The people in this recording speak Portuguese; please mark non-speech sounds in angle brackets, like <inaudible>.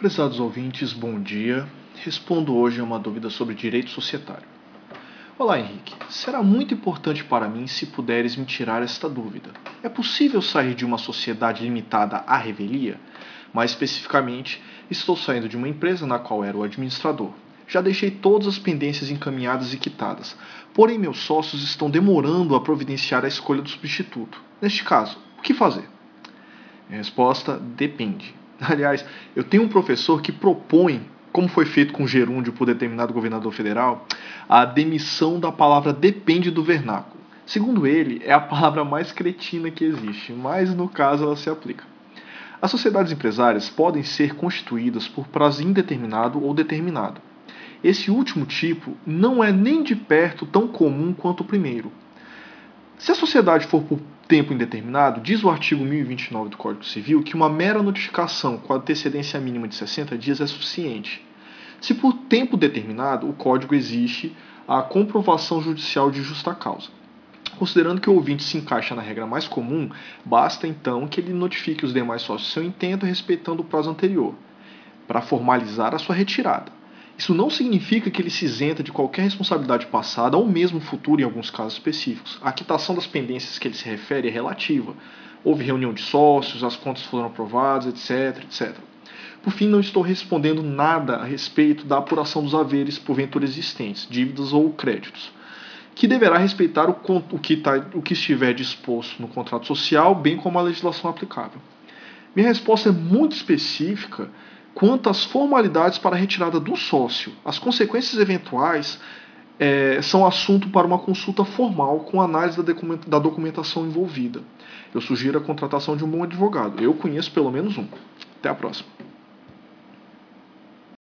Prezados ouvintes, bom dia. Respondo hoje a uma dúvida sobre direito societário. Olá, Henrique. Será muito importante para mim se puderes me tirar esta dúvida. É possível sair de uma sociedade limitada à revelia? Mais especificamente, estou saindo de uma empresa na qual era o administrador. Já deixei todas as pendências encaminhadas e quitadas, porém meus sócios estão demorando a providenciar a escolha do substituto. Neste caso, o que fazer? Minha resposta depende. <laughs> Aliás, eu tenho um professor que propõe, como foi feito com gerúndio por determinado governador federal, a demissão da palavra depende do vernáculo. Segundo ele, é a palavra mais cretina que existe, mas no caso ela se aplica. As sociedades empresárias podem ser constituídas por prazo indeterminado ou determinado. Esse último tipo não é nem de perto tão comum quanto o primeiro. Se a sociedade for por tempo indeterminado, diz o artigo 1029 do Código Civil que uma mera notificação com antecedência mínima de 60 dias é suficiente. Se por tempo determinado, o Código exige a comprovação judicial de justa causa. Considerando que o ouvinte se encaixa na regra mais comum, basta então que ele notifique os demais sócios seu intento respeitando o prazo anterior, para formalizar a sua retirada. Isso não significa que ele se isenta de qualquer responsabilidade passada ou mesmo futura em alguns casos específicos. A quitação das pendências que ele se refere é relativa. Houve reunião de sócios, as contas foram aprovadas, etc, etc. Por fim, não estou respondendo nada a respeito da apuração dos haveres porventura existentes, dívidas ou créditos, que deverá respeitar o, o, que, tá, o que estiver disposto no contrato social, bem como a legislação aplicável. Minha resposta é muito específica quanto às formalidades para a retirada do sócio. As consequências eventuais é, são assunto para uma consulta formal com análise da documentação envolvida. Eu sugiro a contratação de um bom advogado. Eu conheço pelo menos um. Até a próxima.